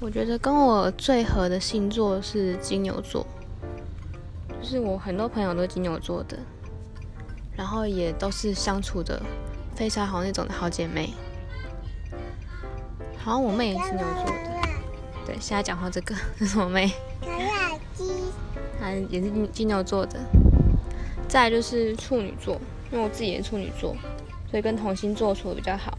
我觉得跟我最合的星座是金牛座，就是我很多朋友都金牛座的，然后也都是相处的非常好那种的好姐妹。好像我妹也是金牛座的，对，现在讲话这个 是我妹，她也是金牛座的。再就是处女座，因为我自己也是处女座，所以跟同星座处的比较好。